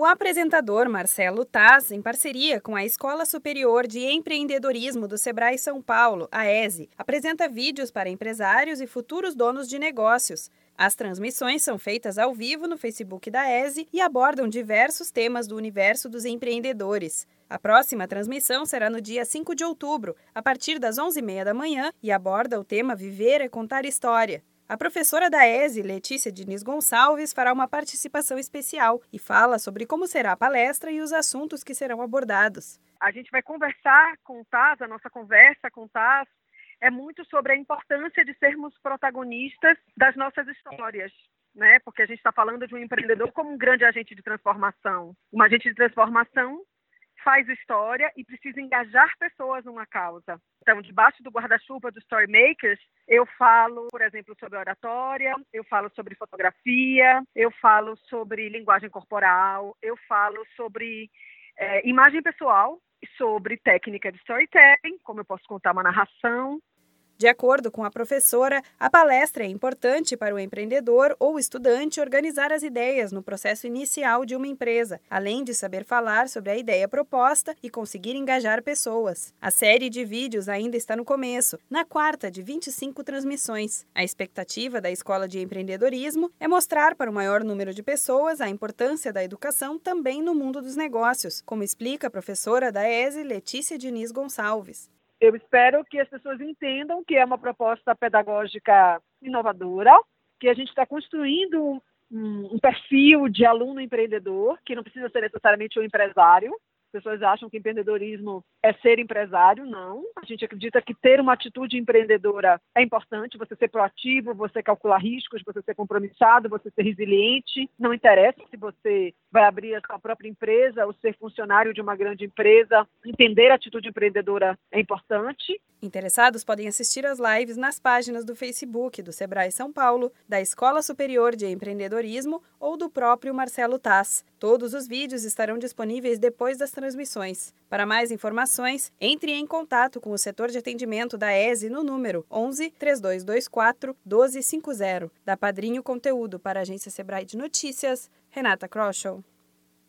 O apresentador Marcelo Taz, em parceria com a Escola Superior de Empreendedorismo do Sebrae São Paulo, a ESE, apresenta vídeos para empresários e futuros donos de negócios. As transmissões são feitas ao vivo no Facebook da ESE e abordam diversos temas do universo dos empreendedores. A próxima transmissão será no dia 5 de outubro, a partir das 11h30 da manhã, e aborda o tema Viver é Contar História. A professora da ESE, Letícia Diniz Gonçalves, fará uma participação especial e fala sobre como será a palestra e os assuntos que serão abordados. A gente vai conversar com o TAS, a nossa conversa com o TAS é muito sobre a importância de sermos protagonistas das nossas histórias. Né? Porque a gente está falando de um empreendedor como um grande agente de transformação. Um agente de transformação faz história e precisa engajar pessoas numa causa. Então, debaixo do guarda-chuva dos Storymakers, eu falo, por exemplo, sobre oratória, eu falo sobre fotografia, eu falo sobre linguagem corporal, eu falo sobre é, imagem pessoal, sobre técnica de storytelling, como eu posso contar uma narração, de acordo com a professora, a palestra é importante para o empreendedor ou estudante organizar as ideias no processo inicial de uma empresa, além de saber falar sobre a ideia proposta e conseguir engajar pessoas. A série de vídeos ainda está no começo, na quarta de 25 transmissões. A expectativa da Escola de Empreendedorismo é mostrar para o maior número de pessoas a importância da educação também no mundo dos negócios, como explica a professora da ESE, Letícia Diniz Gonçalves. Eu espero que as pessoas entendam que é uma proposta pedagógica inovadora, que a gente está construindo um, um, perfil de aluno empreendedor, que não precisa ser necessariamente um empresário, pessoas acham que empreendedorismo é ser empresário, não. A gente acredita que ter uma atitude empreendedora é importante, você ser proativo, você calcular riscos, você ser compromissado, você ser resiliente. Não interessa se você vai abrir a sua própria empresa ou ser funcionário de uma grande empresa. Entender a atitude empreendedora é importante. Interessados podem assistir às lives nas páginas do Facebook do Sebrae São Paulo, da Escola Superior de Empreendedorismo ou do próprio Marcelo Tass. Todos os vídeos estarão disponíveis depois das transmissões. Para mais informações, entre em contato com o setor de atendimento da ESE no número 11 3224 1250. Da Padrinho Conteúdo para a agência Sebrae de Notícias, Renata Kroschel.